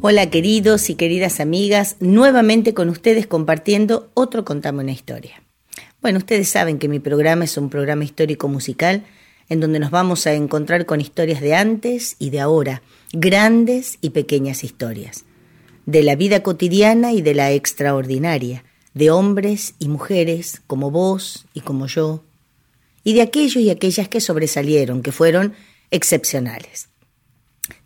Hola queridos y queridas amigas, nuevamente con ustedes compartiendo otro Contame una historia. Bueno, ustedes saben que mi programa es un programa histórico musical en donde nos vamos a encontrar con historias de antes y de ahora, grandes y pequeñas historias, de la vida cotidiana y de la extraordinaria, de hombres y mujeres como vos y como yo, y de aquellos y aquellas que sobresalieron, que fueron excepcionales.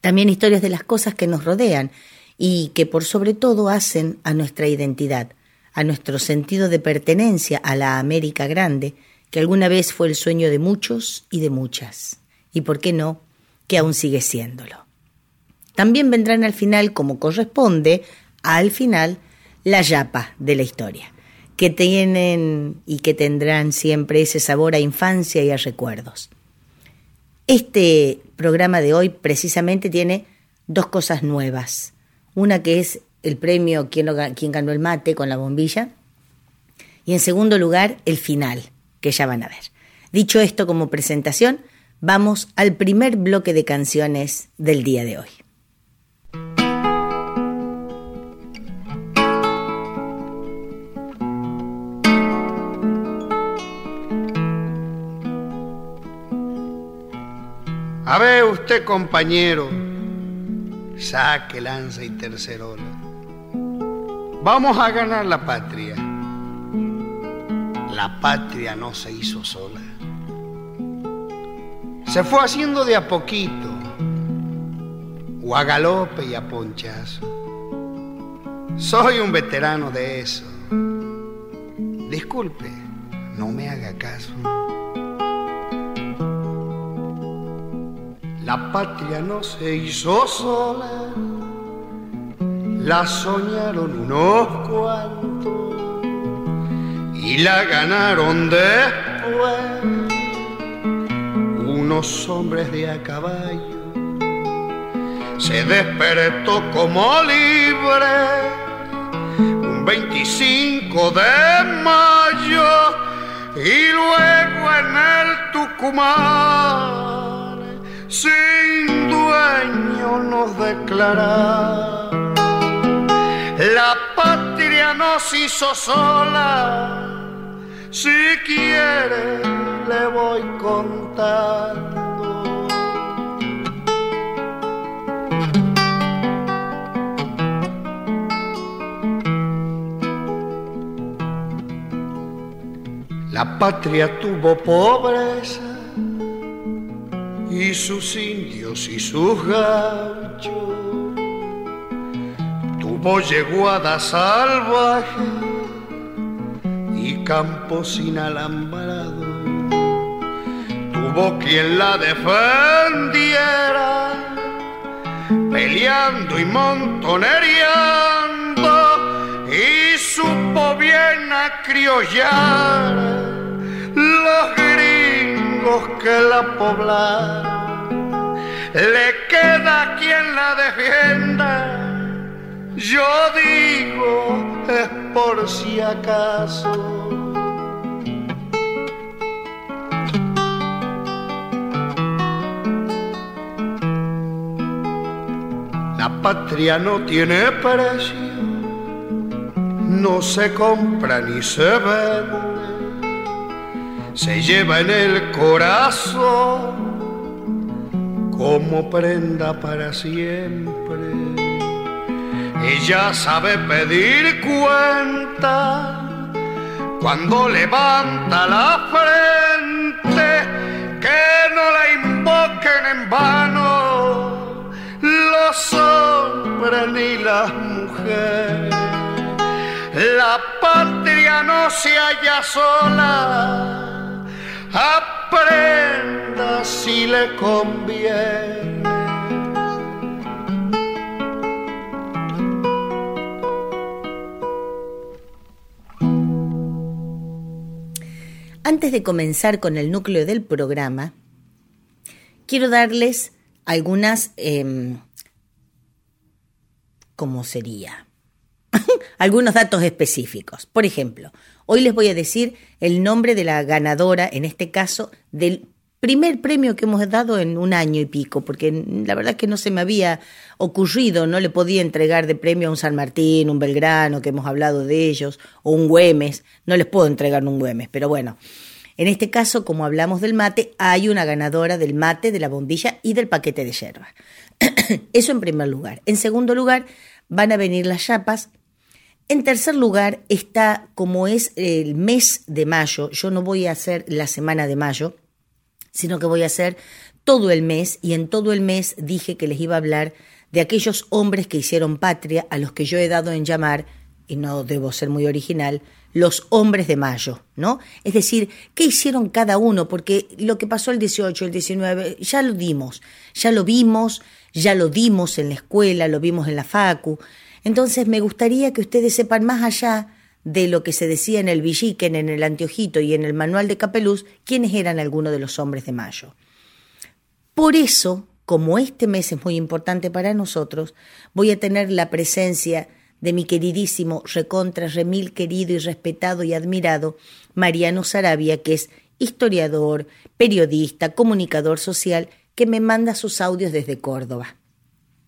También historias de las cosas que nos rodean y que por sobre todo hacen a nuestra identidad, a nuestro sentido de pertenencia a la América Grande, que alguna vez fue el sueño de muchos y de muchas, y por qué no, que aún sigue siéndolo. También vendrán al final, como corresponde, al final, la yapa de la historia, que tienen y que tendrán siempre ese sabor a infancia y a recuerdos. Este programa de hoy precisamente tiene dos cosas nuevas. Una que es el premio quien, ganó el mate con la bombilla. Y en segundo lugar, el final, que ya van a ver. Dicho esto como presentación, vamos al primer bloque de canciones del día de hoy. A ver usted, compañero, saque lanza y tercerola. Vamos a ganar la patria. La patria no se hizo sola. Se fue haciendo de a poquito, o a galope y a ponchazo. Soy un veterano de eso. Disculpe, no me haga caso. La patria no se hizo sola, la soñaron unos cuantos y la ganaron después unos hombres de a caballo. Se despertó como libre un 25 de mayo y luego en el Tucumán sin dueño nos declara. La patria nos hizo sola, si quiere le voy contando. La patria tuvo pobreza y sus indios y sus gauchos. Tuvo yeguada salvaje y campos sin alambrado. Tuvo quien la defendiera, peleando y montonereando, y supo bien acriollar los que la poblaron, le queda quien la defienda. Yo digo es por si acaso. La patria no tiene precio, no se compra ni se vende se lleva en el corazón como prenda para siempre. Ella sabe pedir cuenta cuando levanta la frente, que no la invoquen en vano los hombres ni las mujeres. La patria no se halla sola, le conviene. Antes de comenzar con el núcleo del programa, quiero darles algunas, eh, ¿cómo sería? algunos datos específicos. Por ejemplo, hoy les voy a decir el nombre de la ganadora, en este caso, del primer premio que hemos dado en un año y pico, porque la verdad es que no se me había ocurrido, no le podía entregar de premio a un San Martín, un Belgrano, que hemos hablado de ellos, o un Güemes, no les puedo entregar un Güemes, pero bueno. En este caso, como hablamos del mate, hay una ganadora del mate, de la bombilla y del paquete de yerba. Eso en primer lugar. En segundo lugar, van a venir las chapas. En tercer lugar, está, como es el mes de mayo, yo no voy a hacer la semana de mayo, sino que voy a hacer todo el mes y en todo el mes dije que les iba a hablar de aquellos hombres que hicieron patria a los que yo he dado en llamar, y no debo ser muy original, los hombres de mayo, ¿no? Es decir, ¿qué hicieron cada uno? Porque lo que pasó el 18, el 19, ya lo dimos, ya lo vimos, ya lo dimos en la escuela, lo vimos en la facu. Entonces me gustaría que ustedes sepan más allá de lo que se decía en el Villiquen, en el Anteojito y en el Manual de Capeluz, quiénes eran algunos de los hombres de mayo. Por eso, como este mes es muy importante para nosotros, voy a tener la presencia de mi queridísimo, recontra, remil querido y respetado y admirado Mariano Sarabia, que es historiador, periodista, comunicador social, que me manda sus audios desde Córdoba.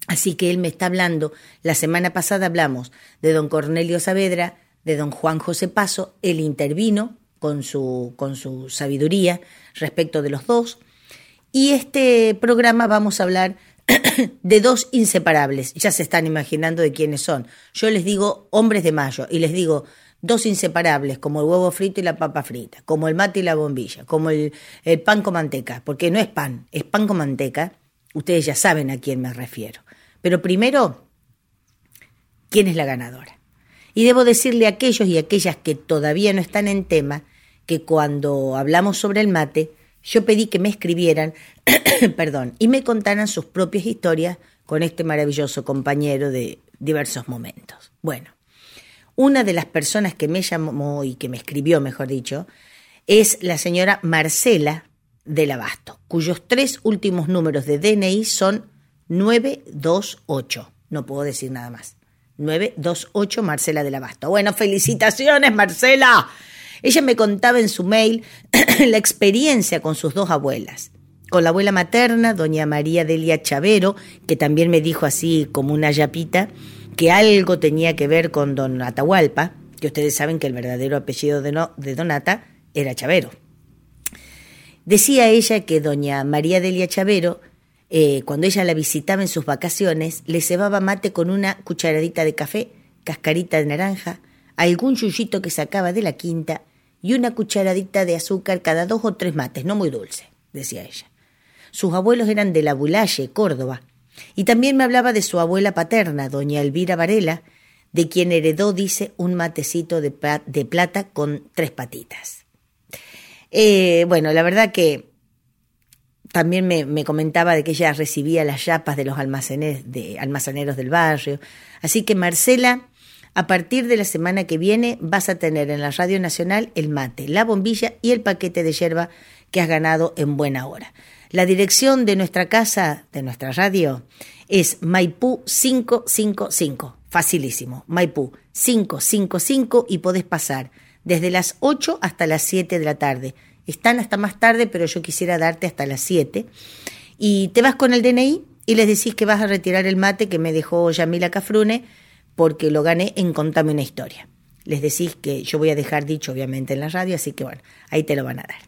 Así que él me está hablando, la semana pasada hablamos de don Cornelio Saavedra, de don Juan José Paso, él intervino con su, con su sabiduría respecto de los dos, y este programa vamos a hablar de dos inseparables. Ya se están imaginando de quiénes son. Yo les digo hombres de mayo y les digo dos inseparables, como el huevo frito y la papa frita, como el mate y la bombilla, como el, el pan con manteca, porque no es pan, es pan con manteca. Ustedes ya saben a quién me refiero. Pero primero, ¿quién es la ganadora? Y debo decirle a aquellos y aquellas que todavía no están en tema que cuando hablamos sobre el mate, yo pedí que me escribieran, perdón, y me contaran sus propias historias con este maravilloso compañero de diversos momentos. Bueno, una de las personas que me llamó y que me escribió, mejor dicho, es la señora Marcela del Abasto, cuyos tres últimos números de DNI son 928. No puedo decir nada más. 928 Marcela del Abasto. Bueno, felicitaciones, Marcela. Ella me contaba en su mail la experiencia con sus dos abuelas. Con la abuela materna, doña María Delia Chavero, que también me dijo así como una yapita, que algo tenía que ver con don Atahualpa, que ustedes saben que el verdadero apellido de, de Donata era Chavero. Decía ella que doña María Delia Chavero, eh, cuando ella la visitaba en sus vacaciones, le cebaba mate con una cucharadita de café, cascarita de naranja, algún yuyito que sacaba de la quinta y una cucharadita de azúcar cada dos o tres mates, no muy dulce, decía ella. Sus abuelos eran de la Bulaye, Córdoba, y también me hablaba de su abuela paterna, doña Elvira Varela, de quien heredó, dice, un matecito de, plata con tres patitas. Eh, bueno, la verdad que también me, me, comentaba de que ella recibía las chapas de los almacenes, de, almaceneros del barrio. Así que Marcela a partir de la semana que viene vas a tener en la Radio Nacional el mate, la bombilla y el paquete de yerba que has ganado en buena hora. La dirección de nuestra casa, de nuestra radio, es Maipú 555. Facilísimo. Maipú 555 y podés pasar desde las 8 hasta las 7 de la tarde. Están hasta más tarde, pero yo quisiera darte hasta las 7. Y te vas con el DNI y les decís que vas a retirar el mate que me dejó Yamila Cafrune porque lo gané en Contame una historia. Les decís que yo voy a dejar dicho obviamente en la radio, así que bueno, ahí te lo van a dar.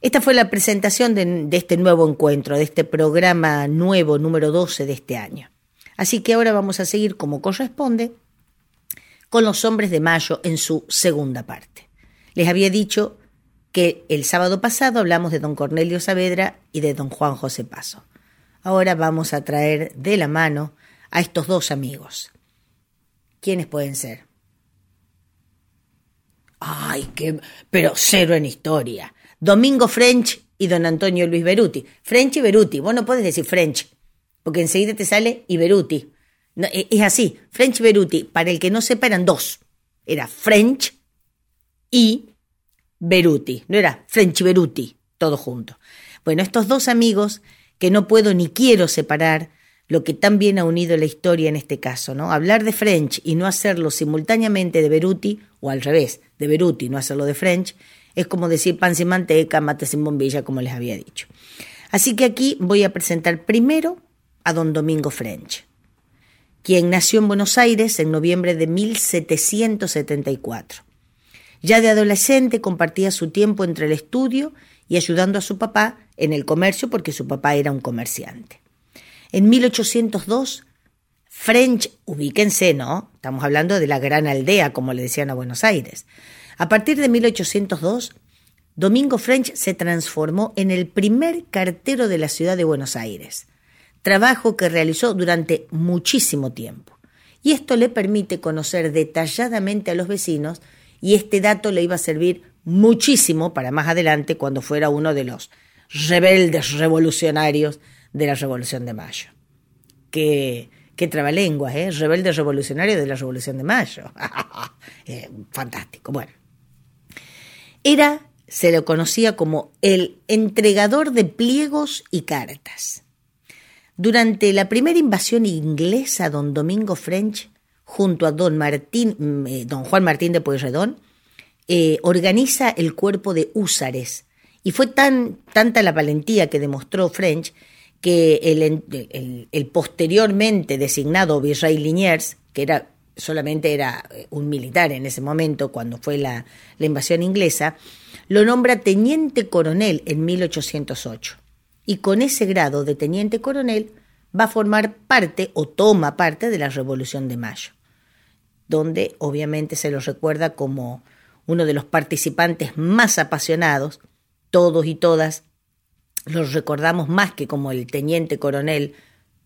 Esta fue la presentación de, de este nuevo encuentro, de este programa nuevo número 12 de este año. Así que ahora vamos a seguir como corresponde con los hombres de mayo en su segunda parte. Les había dicho que el sábado pasado hablamos de don Cornelio Saavedra y de don Juan José Paso. Ahora vamos a traer de la mano a estos dos amigos. ¿Quiénes pueden ser? Ay, qué... pero cero en historia. Domingo French y don Antonio Luis Beruti. French y Beruti. Vos no podés decir French, porque enseguida te sale y Beruti. E, es así, French y Beruti. Para el que no sepa, eran dos. Era French y Beruti. No era French Beruti, todo junto. Bueno, estos dos amigos que no puedo ni quiero separar, lo que tan bien ha unido la historia en este caso, ¿no? Hablar de French y no hacerlo simultáneamente de Beruti, o al revés, de Beruti y no hacerlo de French, es como decir pan sin manteca, mate sin bombilla, como les había dicho. Así que aquí voy a presentar primero a don Domingo French, quien nació en Buenos Aires en noviembre de 1774. Ya de adolescente compartía su tiempo entre el estudio y ayudando a su papá en el comercio porque su papá era un comerciante. En 1802, French, ubíquense, ¿no? Estamos hablando de la gran aldea, como le decían a Buenos Aires. A partir de 1802, Domingo French se transformó en el primer cartero de la ciudad de Buenos Aires, trabajo que realizó durante muchísimo tiempo. Y esto le permite conocer detalladamente a los vecinos y este dato le iba a servir muchísimo para más adelante cuando fuera uno de los rebeldes revolucionarios de la Revolución de Mayo. Qué, qué trabalenguas, ¿eh? Rebelde revolucionario de la Revolución de Mayo. Eh, fantástico. Bueno, era, se lo conocía como el entregador de pliegos y cartas. Durante la primera invasión inglesa, don Domingo French, junto a don, Martín, mm, eh, don Juan Martín de Pueyrredón, eh, organiza el cuerpo de húsares. Y fue tan, tanta la valentía que demostró French que el, posteriormente designado virrey Liniers, que era solamente era eh, un militar en ese momento, cuando fue la, invasión inglesa, lo nombra teniente coronel en 1808. Y con ese grado de teniente coronel va a formar parte o toma parte de la Revolución de Mayo, donde obviamente se lo recuerda como uno de los participantes más apasionados, todos y todas los recordamos más que como el teniente coronel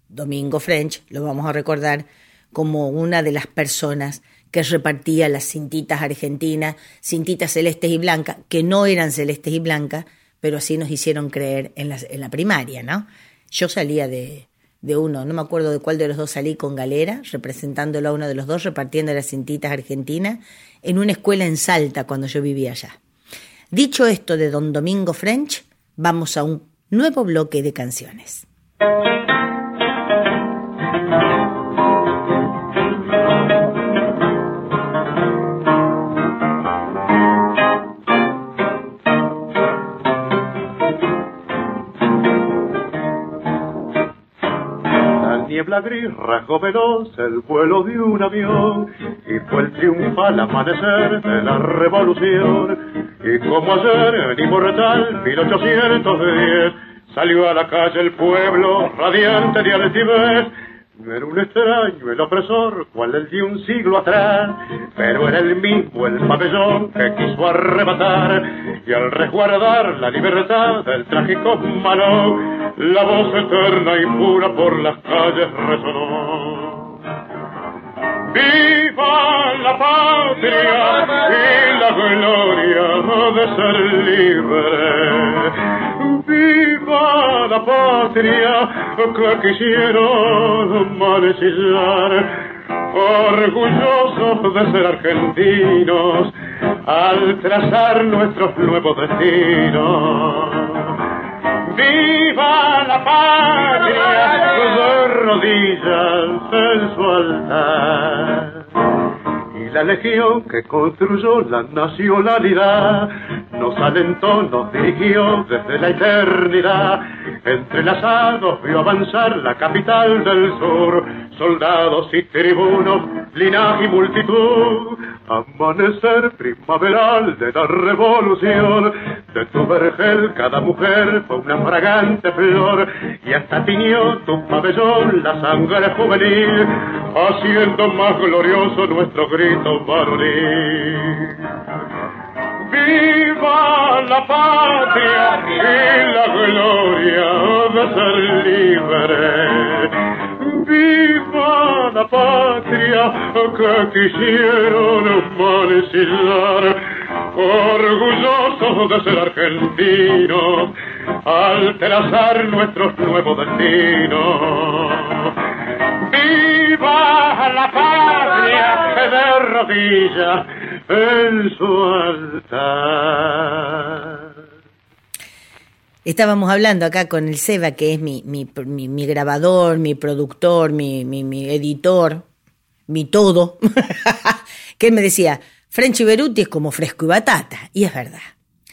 Domingo French, lo vamos a recordar como una de las personas que repartía las cintitas argentinas, cintitas celestes y blancas, que no eran celestes y blancas, pero así nos hicieron creer en la, en la primaria, ¿no? Yo salía de, de uno, no me acuerdo de cuál de los dos salí con galera, representándolo a uno de los dos, repartiendo las cintitas argentinas, en una escuela en Salta cuando yo vivía allá. Dicho esto de don Domingo French, vamos a un nuevo bloque de canciones. Niebla gris rasgó veloz el vuelo de un avión y fue el triunfal amanecer de la revolución. Y como ayer, inmortal, 1810, salió a la calle el pueblo radiante de altivez era un extraño el opresor, cual el de un siglo atrás, pero era el mismo el pabellón que quiso arrebatar, y al resguardar la libertad del trágico malo, la voz eterna y pura por las calles resonó. ¡Viva la patria y la gloria de ser libre! Viva la patria que quisieron manejar orgullosos de ser argentinos al trazar nuestros nuevos destinos. ¡Viva la patria! De rodillas en su altar la legión que construyó la nacionalidad nos alentó, nos dirigió desde la eternidad. Entrelazados vio avanzar la capital del sur, soldados y tribunos, linaje y multitud. Amanecer primaveral de la revolución, de tu vergel cada mujer fue una fragante flor, y hasta tiñó tu pabellón la sangre juvenil, haciendo más glorioso nuestro grito varonil. Viva la patria y la gloria de ser libre. Viva la patria que quisieron mancillar, orgullosos de ser argentinos, al trazar nuestros nuevos destinos. Viva la patria de rodillas en su altar. Estábamos hablando acá con el Seba, que es mi, mi, mi, grabador, mi productor, mi, mi, editor, mi todo, que él me decía, Frenchy Beruti es como fresco y batata, y es verdad.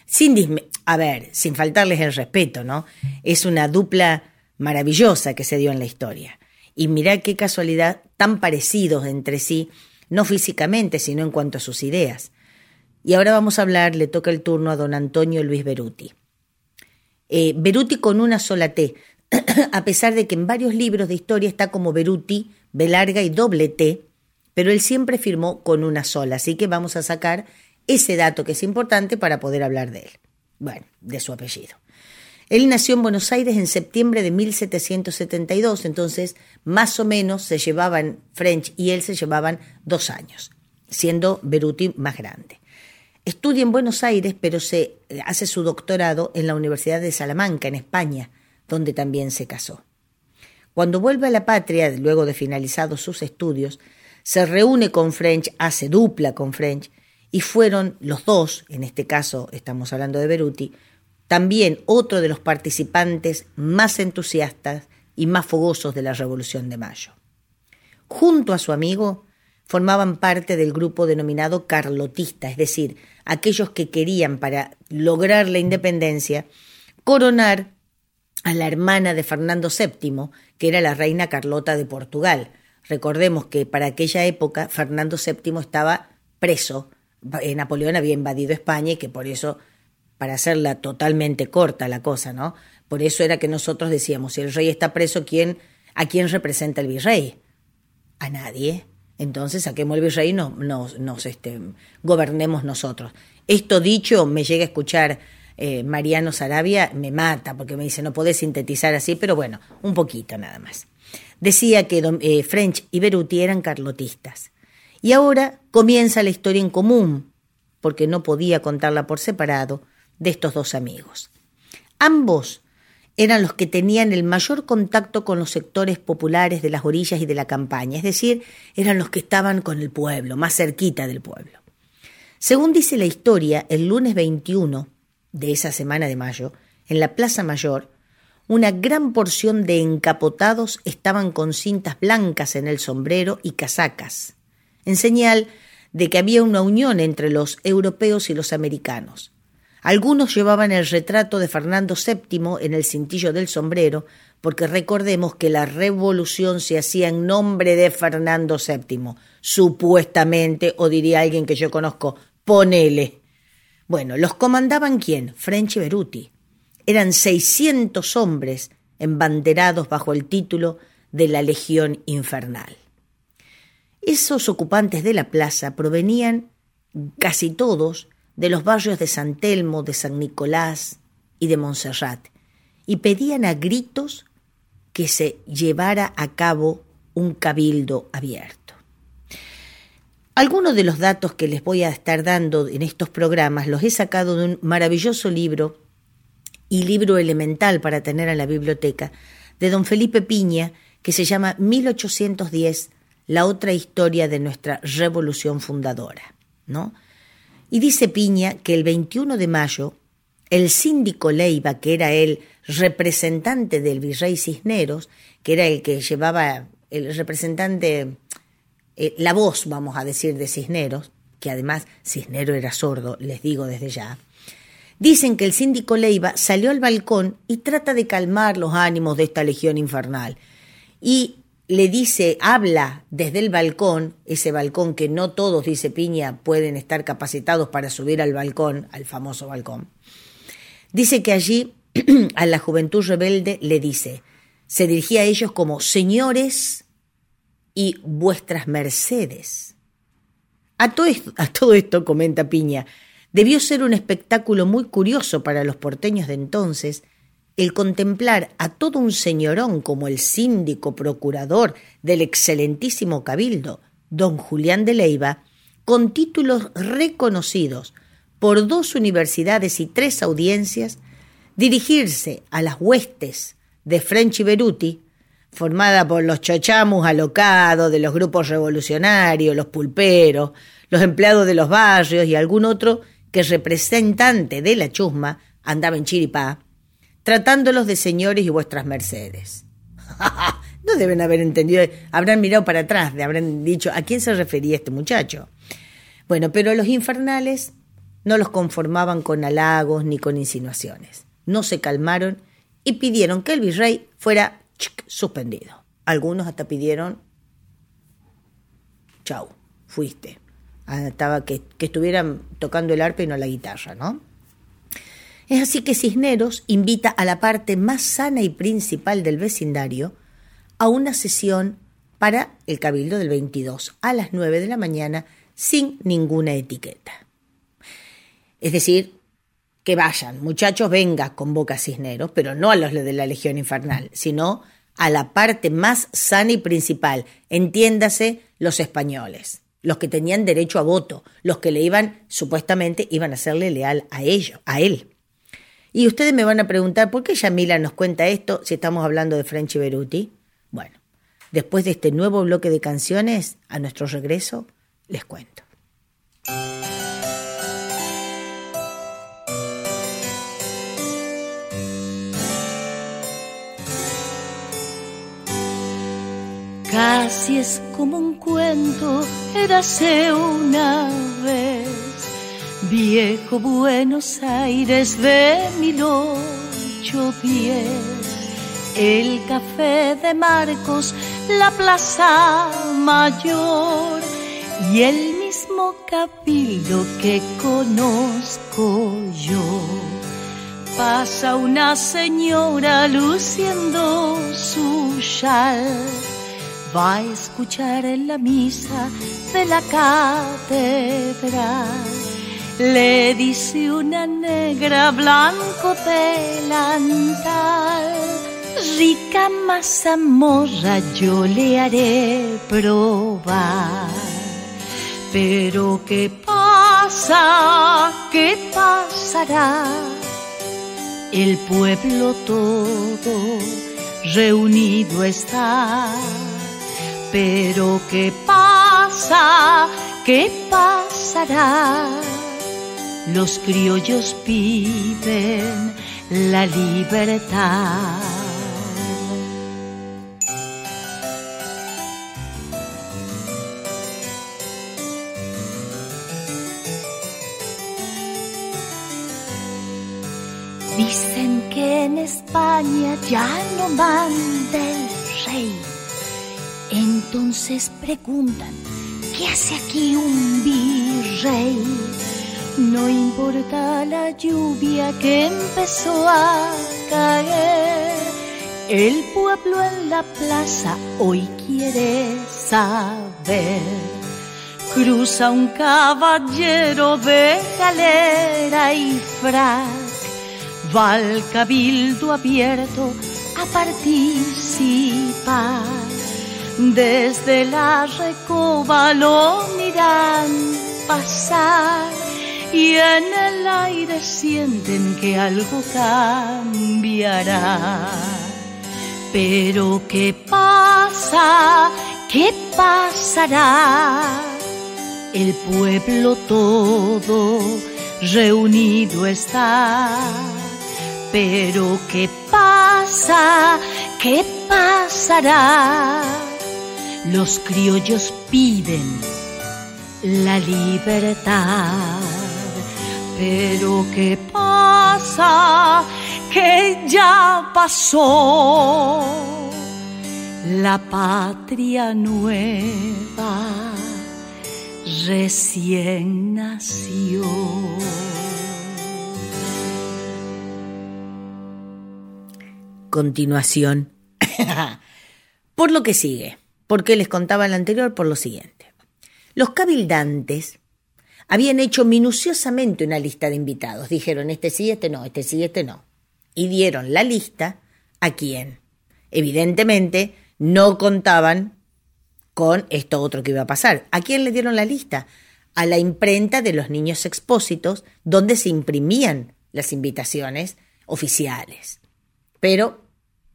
Sin a ver, sin faltarles el respeto, ¿no? Es una dupla maravillosa que se dio en la historia. Y mirá qué casualidad, tan parecidos entre sí, no físicamente, sino en cuanto a sus ideas. Y ahora vamos a hablar, le toca el turno a don Antonio Luis Beruti. Eh, Beruti con una sola T, a pesar de que en varios libros de historia está como Beruti, B larga y doble T, pero él siempre firmó con una sola, así que vamos a sacar ese dato que es importante para poder hablar de él. Bueno, de su apellido. Él nació en Buenos Aires en septiembre de 1772, entonces más o menos se llevaban, French y él se llevaban dos años, siendo Beruti más grande. Estudia en Buenos Aires, pero se hace su doctorado en la Universidad de Salamanca, en España, donde también se casó. Cuando vuelve a la patria, luego de finalizados sus estudios, se reúne con French, hace dupla con French, y fueron los dos, en este caso estamos hablando de Beruti, también otro de los participantes más entusiastas y más fogosos de la Revolución de Mayo. Junto a su amigo, formaban parte del grupo denominado carlotista, es decir, aquellos que querían para lograr la independencia coronar a la hermana de Fernando VII, que era la reina Carlota de Portugal. Recordemos que para aquella época Fernando VII estaba preso, Napoleón había invadido España y que por eso para hacerla totalmente corta la cosa, ¿no? Por eso era que nosotros decíamos, si el rey está preso, ¿quién, ¿a quién representa el virrey? A nadie. Entonces saquemos el virrey y nos, nos, este, gobernemos nosotros. Esto dicho, me llega a escuchar eh, Mariano Sarabia, me mata porque me dice, no podés sintetizar así, pero bueno, un poquito nada más. Decía que eh, French y Beruti eran carlotistas. Y ahora comienza la historia en común, porque no podía contarla por separado, de estos dos amigos. Ambos eran los que tenían el mayor contacto con los sectores populares de las orillas y de la campaña, es decir, eran los que estaban con el pueblo, más cerquita del pueblo. Según dice la historia, el lunes 21 de esa semana de mayo, en la Plaza Mayor, una gran porción de encapotados estaban con cintas blancas en el sombrero y casacas, en señal de que había una unión entre los europeos y los americanos. Algunos llevaban el retrato de Fernando VII en el cintillo del sombrero, porque recordemos que la revolución se hacía en nombre de Fernando VII, supuestamente, o diría alguien que yo conozco, ponele. Bueno, ¿los comandaban quién? French y Beruti. Eran 600 hombres embanderados bajo el título de la Legión Infernal. Esos ocupantes de la plaza provenían casi todos de los barrios de San Telmo, de San Nicolás y de Montserrat, y pedían a gritos que se llevara a cabo un cabildo abierto. Algunos de los datos que les voy a estar dando en estos programas los he sacado de un maravilloso libro y libro elemental para tener en la biblioteca de don Felipe Piña, que se llama 1810, la otra historia de nuestra revolución fundadora, ¿no? Y dice Piña que el 21 de mayo, el síndico Leiva, que era el representante del virrey Cisneros, que era el que llevaba el representante, eh, la voz, vamos a decir, de Cisneros, que además Cisneros era sordo, les digo desde ya, dicen que el síndico Leiva salió al balcón y trata de calmar los ánimos de esta legión infernal. Y le dice, habla desde el balcón, ese balcón que no todos, dice Piña, pueden estar capacitados para subir al balcón, al famoso balcón. Dice que allí a la juventud rebelde le dice, se dirigía a ellos como señores y vuestras mercedes. A todo esto, a todo esto comenta Piña, Debió ser un espectáculo muy curioso para los porteños de entonces el contemplar a todo un señorón como el síndico procurador del excelentísimo cabildo, don Julián de Leiva, con títulos reconocidos por dos universidades y tres audiencias, dirigirse a las huestes de French Beruti, formada por los chochamus alocados de los grupos revolucionarios, los pulperos, los empleados de los barrios y algún otro que representante de la chusma andaba en chiripá, tratándolos de señores y vuestras mercedes. no deben haber entendido, habrán mirado para atrás, habrán dicho a quién se refería este muchacho. Bueno, pero los infernales no los conformaban con halagos ni con insinuaciones. No se calmaron y pidieron que el virrey fuera suspendido. Algunos hasta pidieron, chau, fuiste. Ah, estaba que, que estuvieran tocando el arpa y no la guitarra, ¿no? Es así que Cisneros invita a la parte más sana y principal del vecindario a una sesión para el Cabildo del 22 a las 9 de la mañana sin ninguna etiqueta. Es decir, que vayan, muchachos, venga, convoca Cisneros, pero no a los de la Legión Infernal, sino a la parte más sana y principal, entiéndase los españoles, los que tenían derecho a voto, los que le iban, supuestamente, iban a serle leal a ellos, a él. Y ustedes me van a preguntar, ¿por qué Yamila nos cuenta esto si estamos hablando de Frenchy Beruti? Bueno, después de este nuevo bloque de canciones, a nuestro regreso, les cuento. Casi es como un cuento, érase una vez. Viejo Buenos Aires de mil ocho El café de Marcos, la plaza mayor y el mismo cabildo que conozco yo. Pasa una señora luciendo su chal, va a escuchar en la misa de la catedral. Le dice una negra blanco delantal, rica mazamorra yo le haré probar. Pero ¿qué pasa? ¿Qué pasará? El pueblo todo reunido está. Pero ¿qué pasa? ¿Qué pasará? Los criollos piden la libertad. Dicen que en España ya no manda el rey. Entonces preguntan, ¿qué hace aquí un virrey? No importa la lluvia que empezó a caer, el pueblo en la plaza hoy quiere saber. Cruza un caballero de galera y frac va al cabildo abierto a participar. Desde la recoba lo miran pasar y en el aire sienten que algo cambiará. Pero ¿qué pasa? ¿Qué pasará? El pueblo todo reunido está pero ¿qué pasa? ¿Qué pasará? Los criollos piden la libertad. Pero ¿qué pasa? Que ya pasó la patria nueva recién nació. continuación. por lo que sigue, porque les contaba en la anterior por lo siguiente. Los cabildantes habían hecho minuciosamente una lista de invitados. Dijeron, este sí, este no, este sí, este no. Y dieron la lista a quién. Evidentemente, no contaban con esto otro que iba a pasar. ¿A quién le dieron la lista? A la imprenta de los niños expósitos, donde se imprimían las invitaciones oficiales. Pero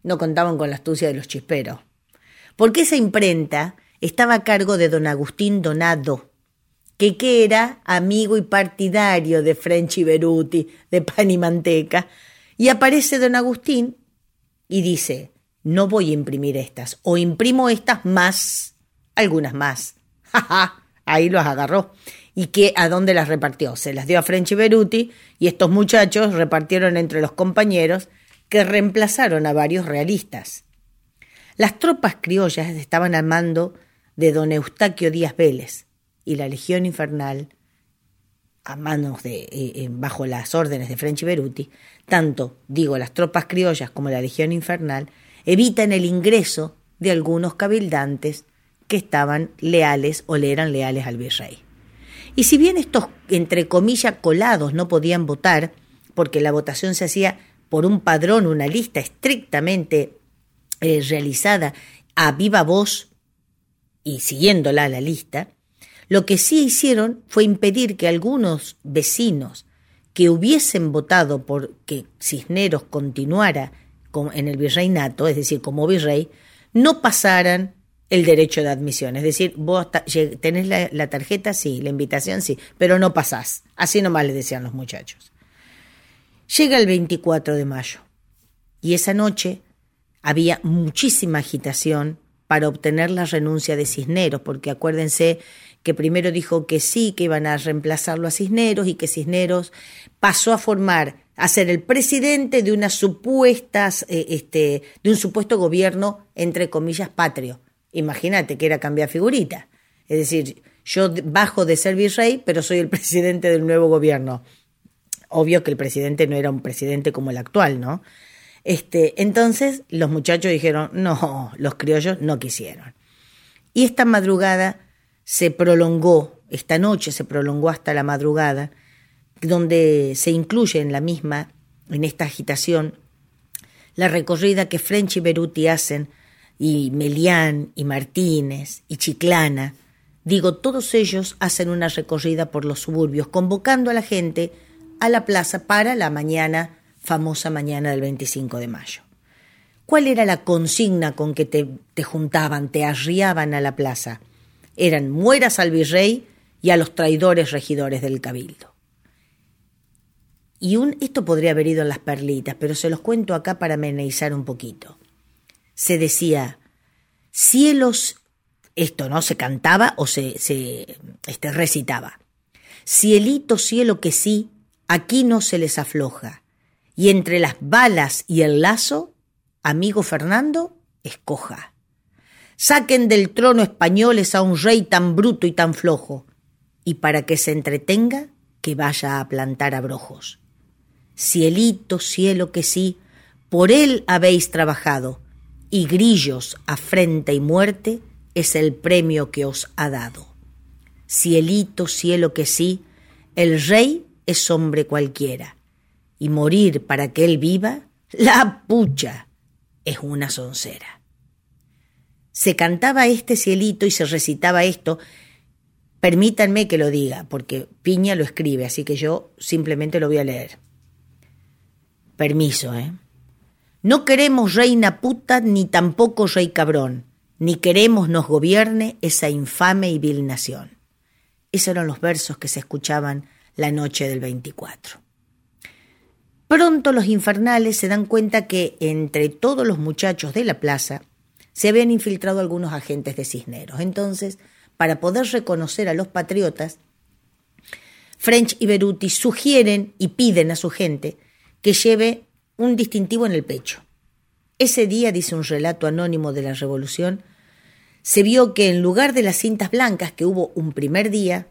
no contaban con la astucia de los chisperos. Porque esa imprenta estaba a cargo de don Agustín Donado, que, que era amigo y partidario de French y Beruti, de pan y manteca. Y aparece don Agustín y dice, no voy a imprimir estas, o imprimo estas más, algunas más. Ahí los agarró. ¿Y que a dónde las repartió? Se las dio a Frenchy Beruti y estos muchachos repartieron entre los compañeros que reemplazaron a varios realistas. Las tropas criollas estaban al mando de don Eustaquio Díaz Vélez y la Legión Infernal, a manos de, eh, eh, bajo las órdenes de Frenchy Beruti, tanto, digo, las tropas criollas como la Legión Infernal, evitan el ingreso de algunos cabildantes que estaban leales o le eran leales al virrey. Y si bien estos, entre comillas, colados no podían votar, porque la votación se hacía por un padrón, una lista estrictamente eh, realizada a viva voz y siguiéndola la lista, lo que sí hicieron fue impedir que algunos vecinos que hubiesen votado por que Cisneros continuara en el virreinato, es decir, como virrey, no pasaran el derecho de admisión. Es decir, vos tenés la, tarjeta, sí, la invitación, sí, pero no pasás. Así nomás le decían los muchachos. Llega el 24 de mayo y esa noche había muchísima agitación para obtener la renuncia de Cisneros, porque acuérdense que primero dijo que sí, que iban a reemplazarlo a Cisneros y que Cisneros pasó a formar a ser el presidente de unas supuestas, eh, este, de un supuesto gobierno, entre comillas, patrio. Imagínate que era cambiar figurita. Es decir, yo bajo de ser virrey, pero soy el presidente del nuevo gobierno. Obvio que el presidente no era un presidente como el actual, ¿no? Este, entonces los muchachos dijeron, no, los criollos no quisieron. Y esta madrugada se prolongó, esta noche se prolongó hasta la madrugada, donde se incluye en la misma, en esta agitación, la recorrida que French y Beruti hacen, y Melián, y Martínez, y Chiclana, digo, todos ellos hacen una recorrida por los suburbios, convocando a la gente a la plaza para la mañana, famosa mañana del 25 de mayo. ¿Cuál era la consigna con que te, te juntaban, te arriaban a la plaza? Eran mueras al virrey y a los traidores regidores del cabildo. Y un, esto podría haber ido en las perlitas, pero se los cuento acá para amenizar un poquito. Se decía, cielos, esto no se cantaba o se, se este, recitaba. Cielito, cielo que sí, aquí no se les afloja. Y entre las balas y el lazo, amigo Fernando, escoja. Saquen del trono españoles a un rey tan bruto y tan flojo, y para que se entretenga, que vaya a plantar abrojos. Cielito, cielo que sí, por él habéis trabajado, y grillos, afrenta y muerte, es el premio que os ha dado. Cielito, cielo que sí, el rey es hombre cualquiera, y morir para que él viva, la pucha, es una soncera. Se cantaba este cielito y se recitaba esto. Permítanme que lo diga, porque Piña lo escribe, así que yo simplemente lo voy a leer. Permiso, ¿eh? No queremos reina puta ni tampoco rey cabrón, ni queremos nos gobierne esa infame y vil nación. Esos eran los versos que se escuchaban la noche del 24. Pronto los infernales se dan cuenta que entre todos los muchachos de la plaza se habían infiltrado algunos agentes de Cisneros. Entonces, para poder reconocer a los patriotas, French y Beruti sugieren y piden a su gente que lleve un distintivo en el pecho. Ese día, dice un relato anónimo de la Revolución, se vio que en lugar de las cintas blancas que hubo un primer día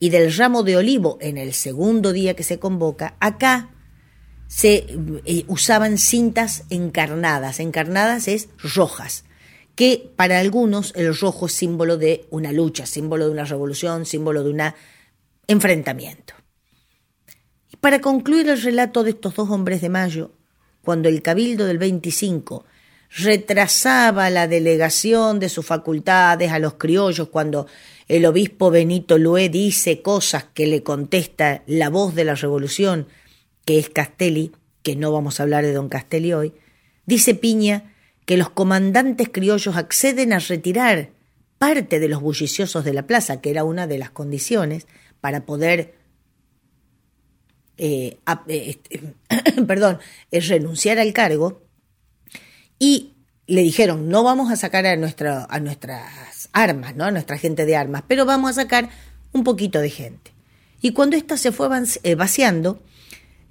y del ramo de olivo en el segundo día que se convoca, acá se eh, usaban cintas encarnadas. Encarnadas es rojas, que para algunos el rojo es símbolo de una lucha, símbolo de una revolución, símbolo de una enfrentamiento. Y para concluir el relato de estos dos hombres de mayo, cuando el Cabildo del 25 retrasaba la delegación de sus facultades a los criollos, cuando el obispo Benito Lué dice cosas que le contesta la voz de la revolución, que es Castelli, que no vamos a hablar de don Castelli hoy, dice Piña que los comandantes criollos acceden a retirar parte de los bulliciosos de la plaza, que era una de las condiciones para poder eh, eh, perdón, renunciar al cargo, y le dijeron, no vamos a sacar a nuestras armas, ¿no? a nuestra gente de armas, pero vamos a sacar un poquito de gente. Y cuando ésta se fue eh, vaciando,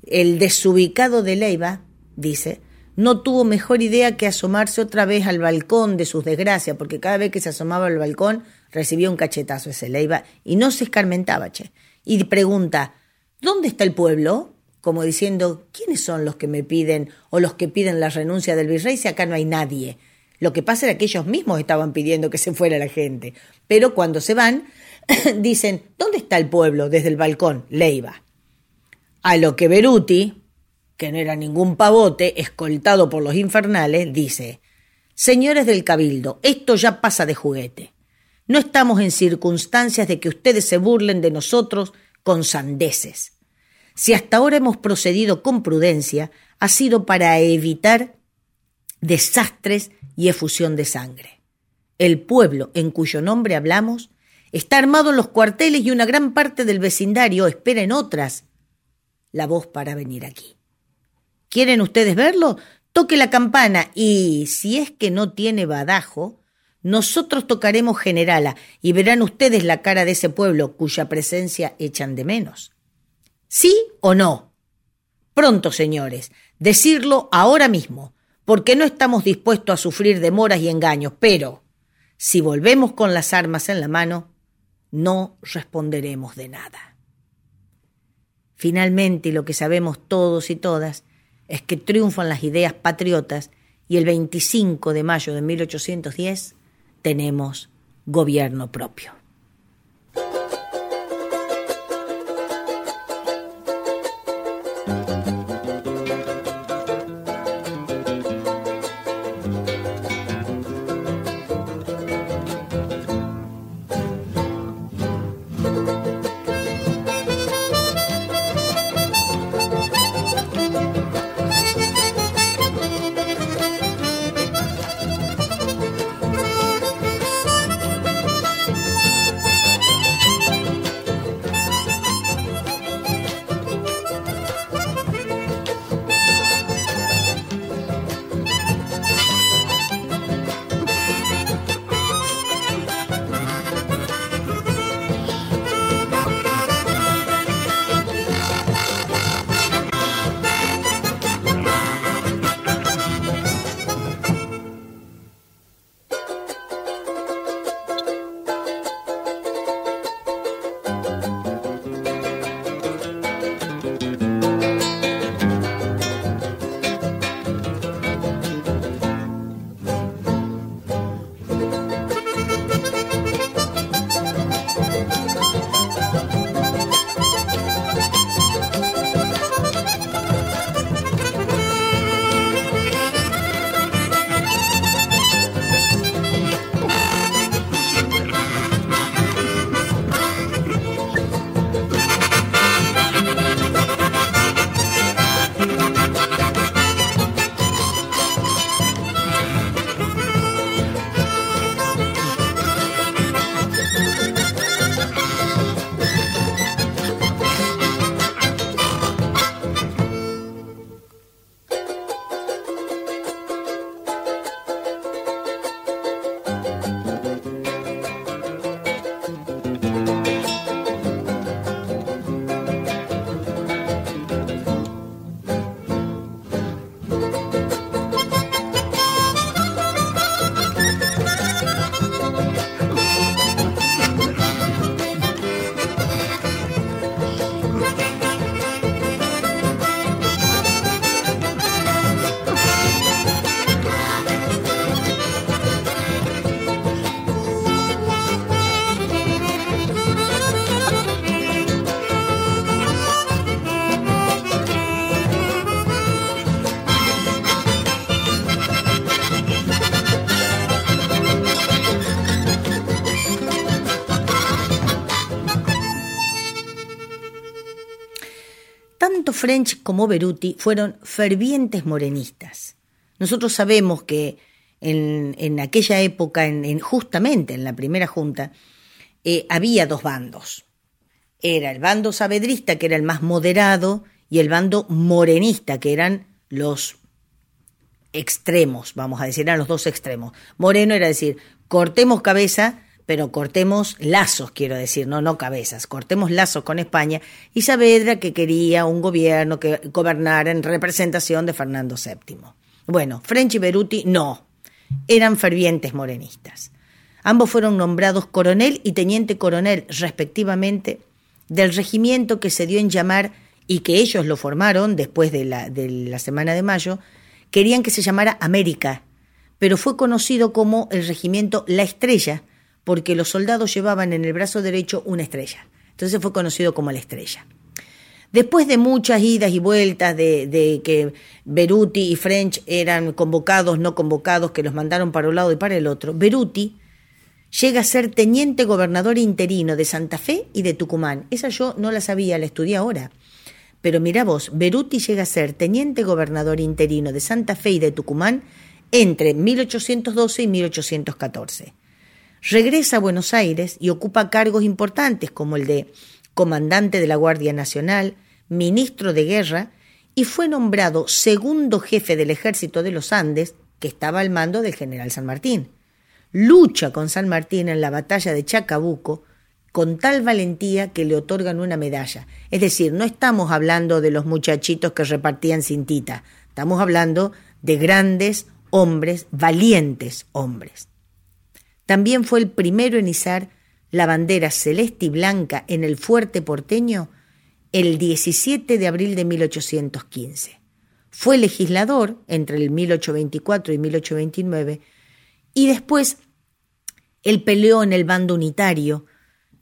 el desubicado de Leiva, dice, no tuvo mejor idea que asomarse otra vez al balcón de sus desgracias, porque cada vez que se asomaba al balcón recibía un cachetazo ese Leiva y no se escarmentaba, che. Y pregunta, ¿dónde está el pueblo? Como diciendo, ¿quiénes son los que me piden o los que piden la renuncia del virrey si acá no hay nadie? Lo que pasa era que ellos mismos estaban pidiendo que se fuera la gente. Pero cuando se van, dicen, ¿dónde está el pueblo? Desde el balcón, Leiva. A lo que Beruti, que no era ningún pavote, escoltado por los infernales, dice Señores del Cabildo, esto ya pasa de juguete. No estamos en circunstancias de que ustedes se burlen de nosotros con sandeces. Si hasta ahora hemos procedido con prudencia, ha sido para evitar desastres y efusión de sangre. El pueblo en cuyo nombre hablamos está armado en los cuarteles y una gran parte del vecindario espera en otras la voz para venir aquí. ¿Quieren ustedes verlo? Toque la campana y, si es que no tiene badajo, nosotros tocaremos generala y verán ustedes la cara de ese pueblo cuya presencia echan de menos. ¿Sí o no? Pronto, señores, decirlo ahora mismo, porque no estamos dispuestos a sufrir demoras y engaños, pero si volvemos con las armas en la mano, no responderemos de nada. Finalmente, lo que sabemos todos y todas es que triunfan las ideas patriotas y el 25 de mayo de 1810 tenemos gobierno propio. French como Beruti fueron fervientes morenistas. Nosotros sabemos que en, aquella época, en, justamente en la primera junta, eh, había dos bandos. Era el bando sabedrista, que era el más moderado, y el bando morenista, que eran los extremos, vamos a decir, eran los dos extremos. Moreno era decir, cortemos cabeza, pero cortemos lazos, quiero decir, no, no cabezas, cortemos lazos con España, y Saavedra que quería un gobierno que gobernara en representación de Fernando VII. Bueno, French y Beruti no, eran fervientes morenistas. Ambos fueron nombrados coronel y teniente coronel, respectivamente, del regimiento que se dio en llamar y que ellos lo formaron después de la, de la Semana de Mayo, querían que se llamara América, pero fue conocido como el regimiento La Estrella, porque los soldados llevaban en el brazo derecho una estrella. Entonces fue conocido como La Estrella. Después de muchas idas y vueltas de, que Beruti y French eran convocados, no convocados, que los mandaron para un lado y para el otro, Beruti llega a ser teniente gobernador interino de Santa Fe y de Tucumán. Esa yo no la sabía, la estudié ahora. Pero mira vos, Beruti llega a ser teniente gobernador interino de Santa Fe y de Tucumán entre 1812 y 1814. Regresa a Buenos Aires y ocupa cargos importantes como el de comandante de la Guardia Nacional, ministro de Guerra y fue nombrado segundo jefe del ejército de los Andes, que estaba al mando del general San Martín. Lucha con San Martín en la batalla de Chacabuco, con tal valentía que le otorgan una medalla. Es decir, no estamos hablando de los muchachitos que repartían cintita, estamos hablando de grandes hombres, valientes hombres. También fue el primero en izar la bandera celeste y blanca en el fuerte porteño el 17 de abril de 1815. Fue legislador entre el 1824 y 1829 y después él peleó en el bando unitario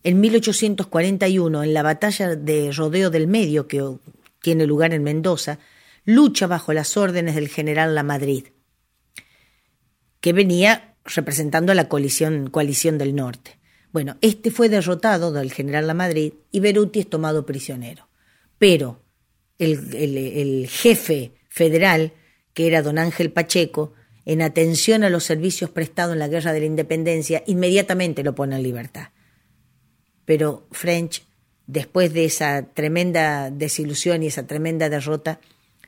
en 1841, en la batalla de Rodeo del Medio, que tiene lugar en Mendoza, lucha bajo las órdenes del general La Madrid, que venía representando a la coalición, coalición del norte. Bueno, este fue derrotado del general La Madrid y Beruti es tomado prisionero. Pero el, el jefe federal, que era don Ángel Pacheco, en atención a los servicios prestados en la Guerra de la Independencia, inmediatamente lo pone en libertad pero French, después de esa tremenda desilusión y esa tremenda derrota,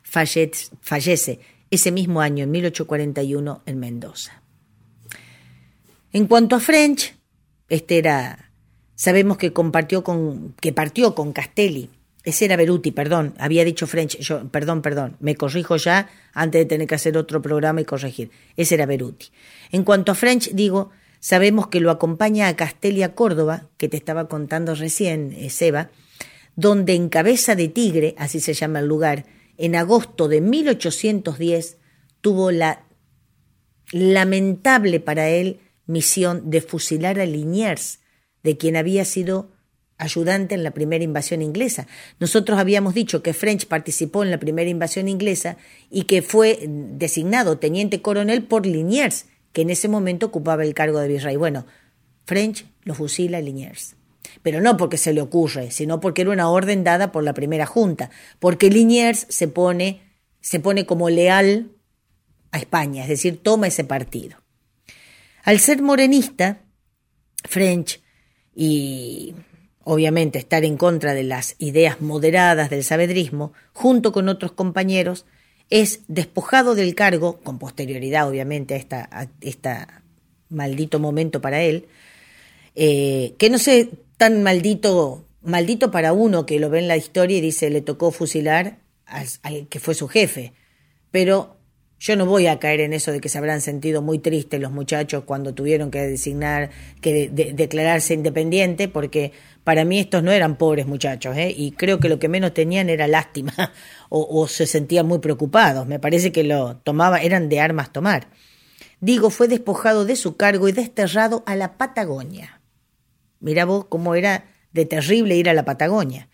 fallece, ese mismo año, en 1841, en Mendoza. En cuanto a French, este era, sabemos que compartió con, que partió con Castelli. Ese era Beruti, perdón, había dicho French, yo, perdón, perdón, me corrijo ya antes de tener que hacer otro programa y corregir. Ese era Beruti. En cuanto a French, digo, Sabemos que lo acompaña a Castelia Córdoba, que te estaba contando recién, eh, Seba, donde en Cabeza de Tigre, así se llama el lugar, en agosto de 1810 tuvo la lamentable para él misión de fusilar a Liniers, de quien había sido ayudante en la primera invasión inglesa. Nosotros habíamos dicho que French participó en la primera invasión inglesa y que fue designado teniente coronel por Liniers, que en ese momento ocupaba el cargo de virrey. Bueno, French lo fusila a Liniers. Pero no porque se le ocurre, sino porque era una orden dada por la primera junta, porque Liniers se pone, se pone como leal a España, es decir, toma ese partido. Al ser morenista, French, y obviamente estar en contra de las ideas moderadas del sabedrismo, junto con otros compañeros, es despojado del cargo, con posterioridad obviamente a esta, este maldito momento para él, eh, que no sé, tan maldito, maldito para uno que lo ve en la historia y dice le tocó fusilar al, que fue su jefe, pero yo no voy a caer en eso de que se habrán sentido muy tristes los muchachos cuando tuvieron que designar, que declararse independiente, porque para mí estos no eran pobres muchachos, ¿eh? y creo que lo que menos tenían era lástima o, se sentían muy preocupados. Me parece que lo tomaba, eran de armas tomar. Digo, fue despojado de su cargo y desterrado a la Patagonia. Mira vos cómo era de terrible ir a la Patagonia.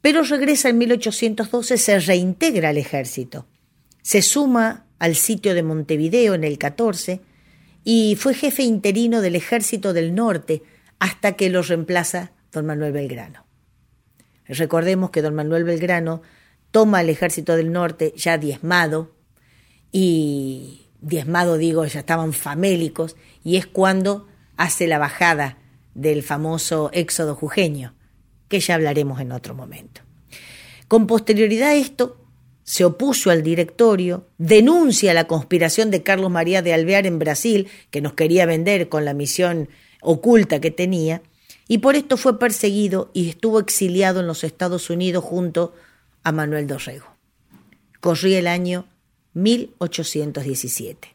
Pero regresa en 1812, se reintegra al ejército. Se suma al sitio de Montevideo en el 14 y fue jefe interino del ejército del norte hasta que lo reemplaza don Manuel Belgrano. Recordemos que don Manuel Belgrano toma el ejército del norte ya diezmado, y diezmado digo, ya estaban famélicos, y es cuando hace la bajada del famoso éxodo jujeño, que ya hablaremos en otro momento. Con posterioridad a esto, se opuso al directorio, denuncia la conspiración de Carlos María de Alvear en Brasil, que nos quería vender con la misión oculta que tenía, y por esto fue perseguido y estuvo exiliado en los Estados Unidos junto a Manuel Dorrego. Corría el año 1817.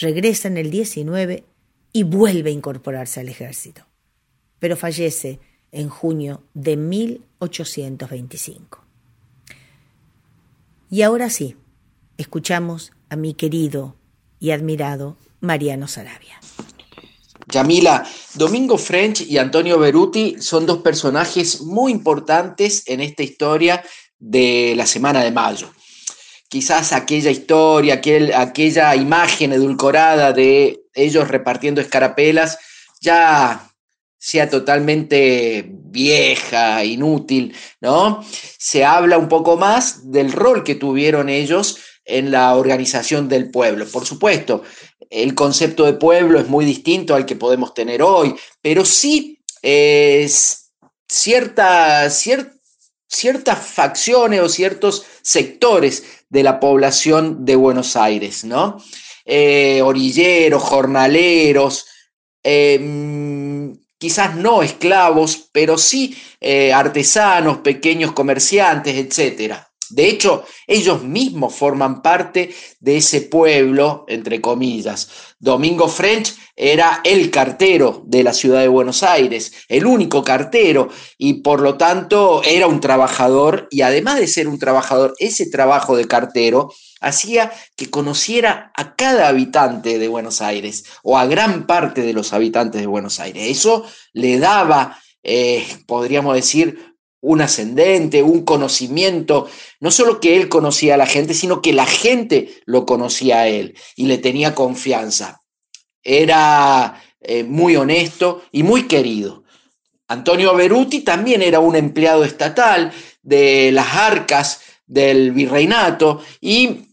Regresa en el 19 y vuelve a incorporarse al ejército, pero fallece en junio de 1825. Y ahora sí, escuchamos a mi querido y admirado Mariano Sarabia. Yamila, Domingo French y Antonio Beruti son dos personajes muy importantes en esta historia de la Semana de Mayo. Quizás aquella historia, aquel, aquella imagen edulcorada de ellos repartiendo escarapelas ya sea totalmente vieja, inútil, ¿no? Se habla un poco más del rol que tuvieron ellos en la organización del pueblo. Por supuesto, el concepto de pueblo es muy distinto al que podemos tener hoy, pero sí es cierta, ciertas facciones o ciertos sectores de la población de Buenos Aires, ¿no? Eh, orilleros, jornaleros, eh, quizás no esclavos, pero sí eh, artesanos, pequeños comerciantes, etcétera. De hecho, ellos mismos forman parte de ese pueblo, entre comillas. Domingo French era el cartero de la ciudad de Buenos Aires, el único cartero, y por lo tanto era un trabajador, y además de ser un trabajador, ese trabajo de cartero hacía que conociera a cada habitante de Buenos Aires, o a gran parte de los habitantes de Buenos Aires. Eso le daba, eh, podríamos decir, un ascendente, un conocimiento, no solo que él conocía a la gente, sino que la gente lo conocía a él y le tenía confianza. Era eh, muy honesto y muy querido. Antonio Beruti también era un empleado estatal de las arcas del virreinato y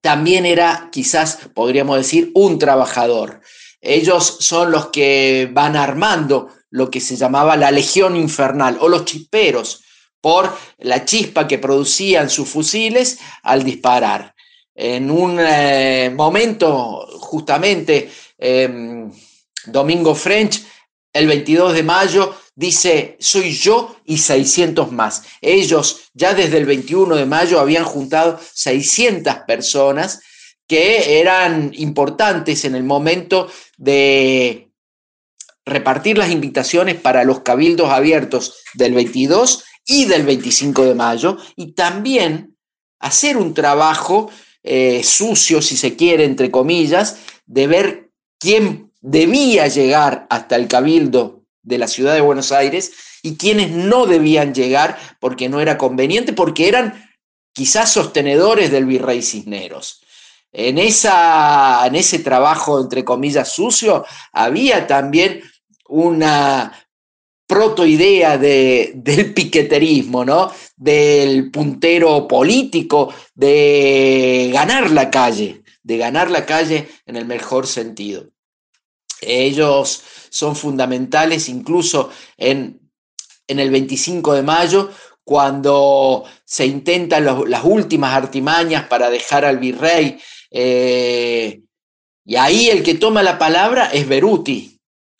también era, quizás podríamos decir, un trabajador. Ellos son los que van armando lo que se llamaba la Legión Infernal o los chisperos por la chispa que producían sus fusiles al disparar. En un eh, momento, justamente, em, Domingo French, el 22 de mayo, dice, soy yo y 600 más. Ellos ya desde el 21 de mayo habían juntado 600 personas que eran importantes en el momento de repartir las invitaciones para los cabildos abiertos del 22 y del 25 de mayo y también hacer un trabajo eh, sucio, si se quiere, entre comillas, de ver quién debía llegar hasta el cabildo de la ciudad de Buenos Aires y quiénes no debían llegar porque no era conveniente, porque eran quizás sostenedores del virrey Cisneros. En, esa, en ese trabajo, entre comillas, sucio, había también una protoidea de, del piqueterismo, ¿no? Del puntero político, de ganar la calle, de ganar la calle en el mejor sentido. Ellos son fundamentales incluso en, en el 25 de mayo, cuando se intentan las últimas artimañas para dejar al virrey. Eh, y ahí el que toma la palabra es Beruti,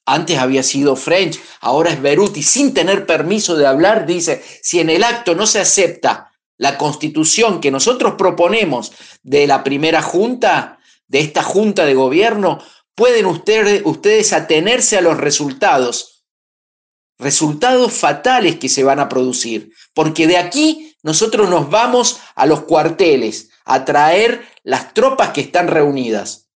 antes había sido French, ahora es Beruti, sin tener permiso de hablar, dice, si en el acto no se acepta la constitución que nosotros proponemos de la primera junta, de esta junta de gobierno, pueden ustedes, ustedes atenerse a los resultados, resultados fatales que se van a producir, porque de aquí nosotros nos vamos a los cuarteles a traer las tropas que están reunidas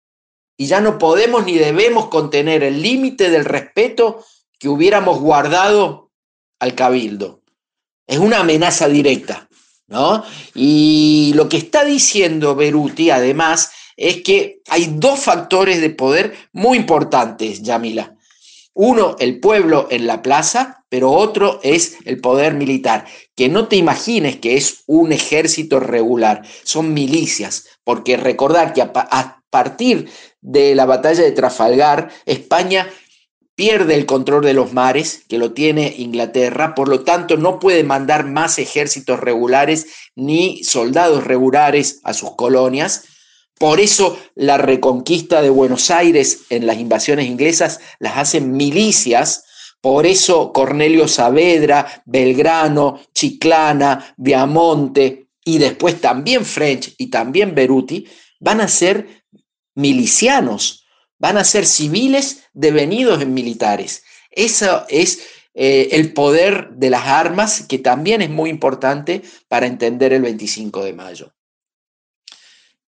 y ya no podemos ni debemos contener el límite del respeto que hubiéramos guardado al cabildo. Es una amenaza directa, ¿no? Y lo que está diciendo Beruti, además, es que hay dos factores de poder muy importantes, Yamila. Uno, el pueblo en la plaza, pero otro es el poder militar. Que no te imagines que es un ejército regular, son milicias, porque recordar que a, partir de la batalla de Trafalgar, España pierde el control de los mares, que lo tiene Inglaterra, por lo tanto no puede mandar más ejércitos regulares ni soldados regulares a sus colonias. Por eso la reconquista de Buenos Aires en las invasiones inglesas las hacen milicias, por eso Cornelio Saavedra, Belgrano, Chiclana, Viamonte y después también French y también Beruti van a ser milicianos, van a ser civiles devenidos en militares. Eso es eh, el poder de las armas, que también es muy importante para entender el 25 de mayo.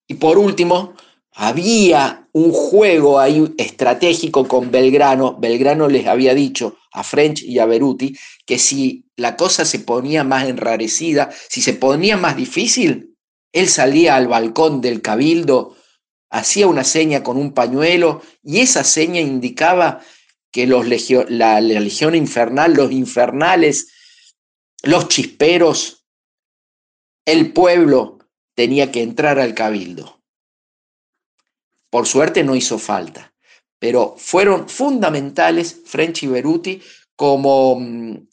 Y por último, había un juego ahí estratégico con Belgrano. Belgrano les había dicho a French y a Beruti que si la cosa se ponía más enrarecida, si se ponía más difícil, él salía al balcón del cabildo hacía una seña con un pañuelo y esa seña indicaba que los la, legión infernal, los infernales, los chisperos, el pueblo tenía que entrar al cabildo. Por suerte no hizo falta, pero fueron fundamentales French y Beruti como mm,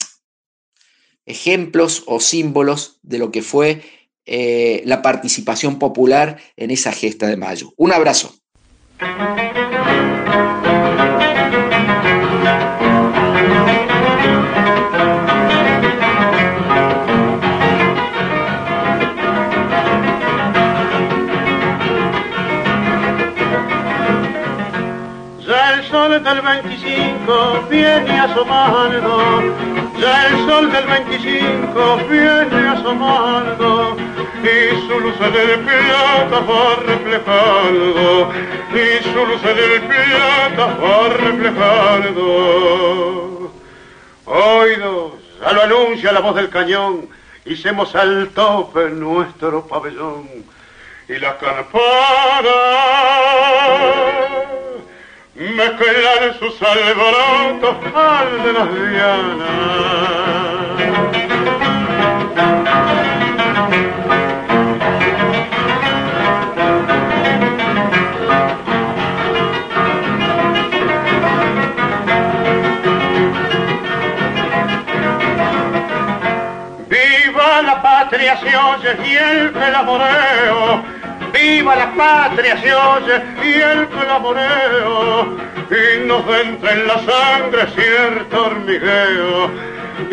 ejemplos o símbolos de lo que fue eh, la participación popular en esa gesta de mayo. Un abrazo. Del 25 viene asomando ya el sol del 25 viene asomando y su luz del plata va reflejando y su luz del plata va reflejando. Oídos, ya lo anuncia la voz del cañón, hicemos al tope nuestro pabellón y la campana mezclan sus alborotos al de las dianas. Viva la patria se oye y el pelamoreo viva la patria se oye y el clamoreo y nos entra en la sangre cierto hormigueo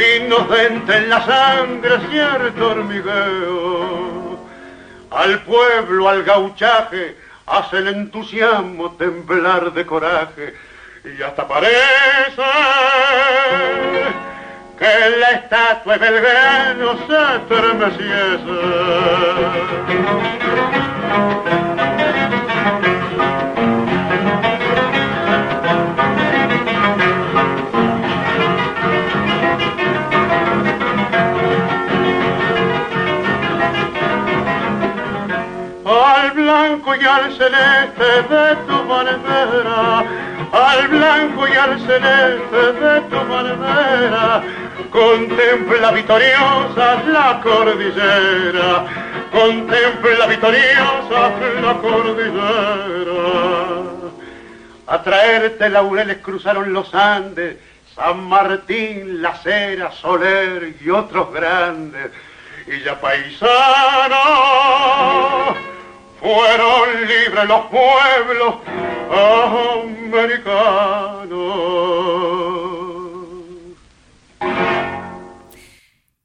y nos entra en la sangre cierto hormigueo al pueblo al gauchaje hace el entusiasmo temblar de coraje y hasta parece que la estatua de Belgrano se estremeciese. Al blanco y al celeste de tu bandera, al blanco y al celeste de tu bandera, contempla victoriosa la cordillera, contempla victoriosa la cordillera. A traerte laureles cruzaron los Andes, San Martín, La Cera, Soler y otros grandes. Y ya paisanos fueron libres los pueblos americanos.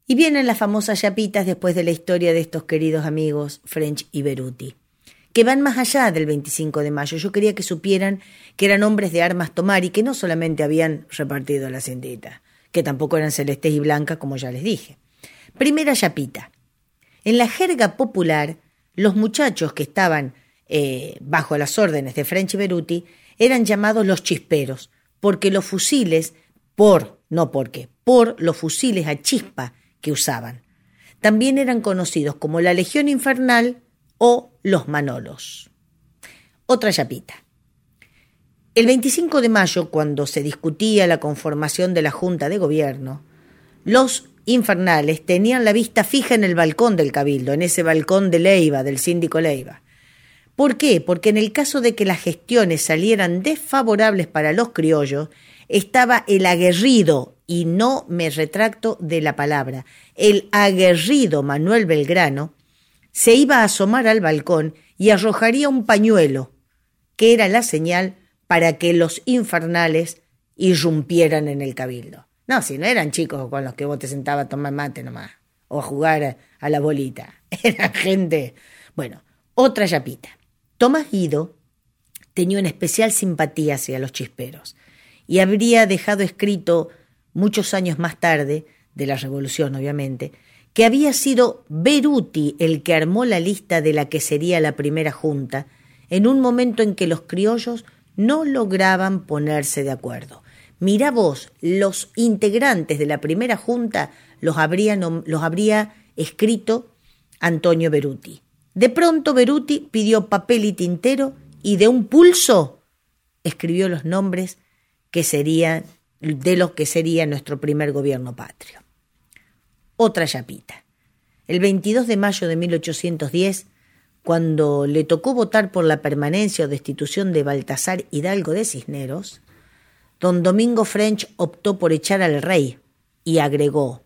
Y vienen las famosas chapitas después de la historia de estos queridos amigos French y Beruti, que van más allá del 25 de mayo. Yo quería que supieran que eran hombres de armas tomar y que no solamente habían repartido la cendita, que tampoco eran celestes y blancas, como ya les dije. Primera chapita. En la jerga popular, los muchachos que estaban eh, bajo las órdenes de French Beruti eran llamados los chisperos, porque los fusiles, por, no porque, por los fusiles a chispa que usaban. También eran conocidos como la Legión Infernal o los Manolos. Otra chapita. El 25 de mayo, cuando se discutía la conformación de la Junta de Gobierno, los infernales tenían la vista fija en el balcón del Cabildo, en ese balcón de Leiva, del síndico Leiva. ¿Por qué? Porque en el caso de que las gestiones salieran desfavorables para los criollos, estaba el aguerrido, y no me retracto de la palabra, el aguerrido Manuel Belgrano, se iba a asomar al balcón y arrojaría un pañuelo, que era la señal para que los infernales irrumpieran en el cabildo. No, si no eran chicos con los que vos te sentabas a tomar mate nomás, o a jugar a la bolita. Era gente. Bueno, otra yapita. Tomás Guido tenía una especial simpatía hacia los chisperos y habría dejado escrito muchos años más tarde, de la revolución obviamente, que había sido Beruti el que armó la lista de la que sería la primera junta, en un momento en que los criollos no lograban ponerse de acuerdo. Mirá vos, los integrantes de la primera junta los habría, los habría escrito Antonio Beruti. De pronto Beruti pidió papel y tintero y de un pulso escribió los nombres que serían de los que sería nuestro primer gobierno patrio. Otra chapita. El 22 de mayo de 1810 cuando le tocó votar por la permanencia o destitución de Baltasar Hidalgo de Cisneros, don Domingo French optó por echar al rey y agregó,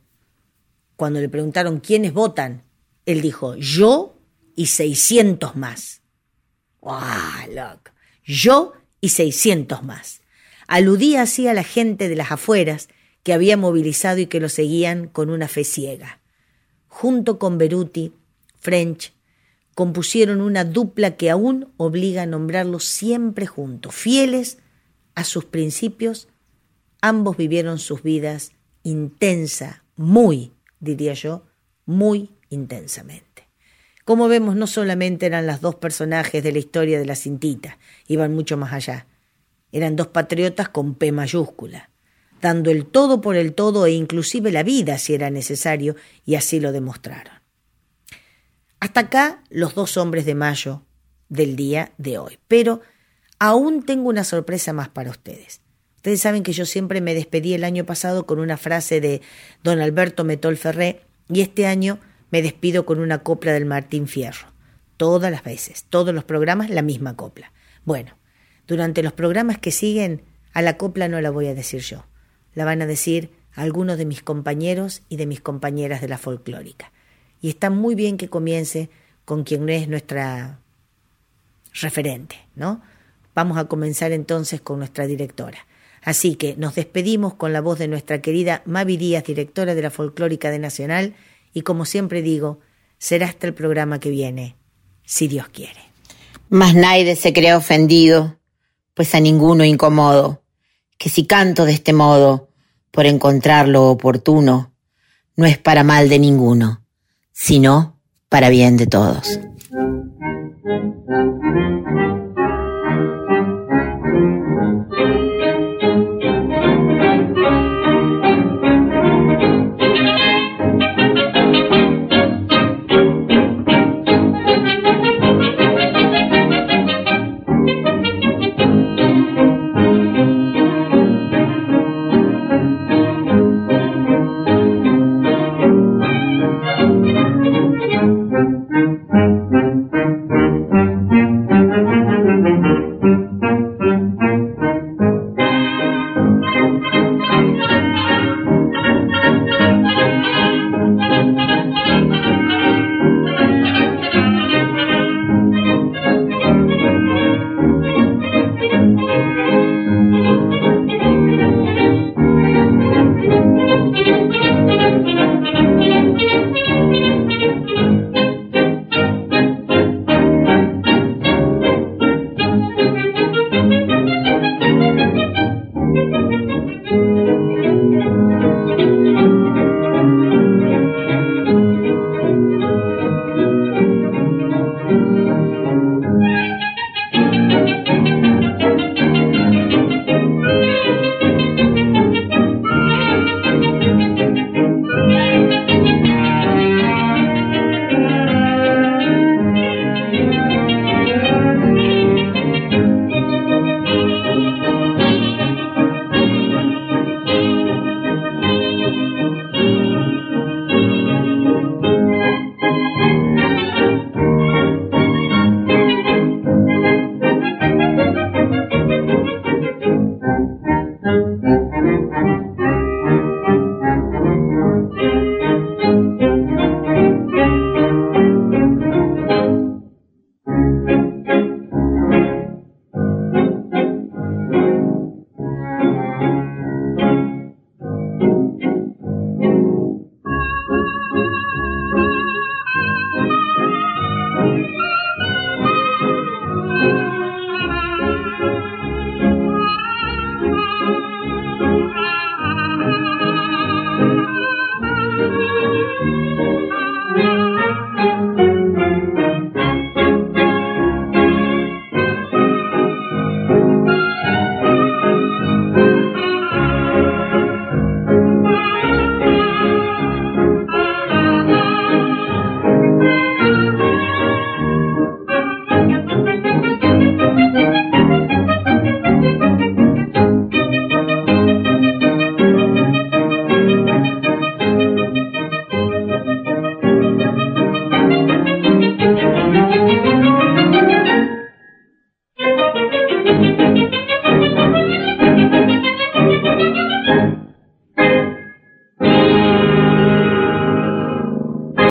cuando le preguntaron quiénes votan, él dijo, yo y seiscientos más. ¡Ah, loco! Yo y seiscientos más. Aludía así a la gente de las afueras que había movilizado y que lo seguían con una fe ciega. Junto con Beruti, French compusieron una dupla que aún obliga a nombrarlos siempre juntos, fieles a sus principios, ambos vivieron sus vidas intensa, muy, diría yo, muy intensamente. Como vemos, no solamente eran las dos personajes de la historia de la cintita, iban mucho más allá. Eran dos patriotas con P mayúscula, dando el todo por el todo e inclusive la vida si era necesario, y así lo demostraron. Hasta acá los dos hombres de mayo del día de hoy. Pero aún tengo una sorpresa más para ustedes. Ustedes saben que yo siempre me despedí el año pasado con una frase de don Alberto Metol Ferré y este año me despido con una copla del Martín Fierro. Todas las veces, todos los programas, la misma copla. Bueno, durante los programas que siguen, a la copla no la voy a decir yo. La van a decir algunos de mis compañeros y de mis compañeras de la folclórica y está muy bien que comience con quien es nuestra referente, ¿no? Vamos a comenzar entonces con nuestra directora. Así que nos despedimos con la voz de nuestra querida Mavi Díaz, directora de la Folclórica de Nacional, y como siempre digo, será hasta el programa que viene, si Dios quiere. Mas nadie se crea ofendido, pues a ninguno incomodo, que si canto de este modo, por encontrar lo oportuno, no es para mal de ninguno sino para bien de todos.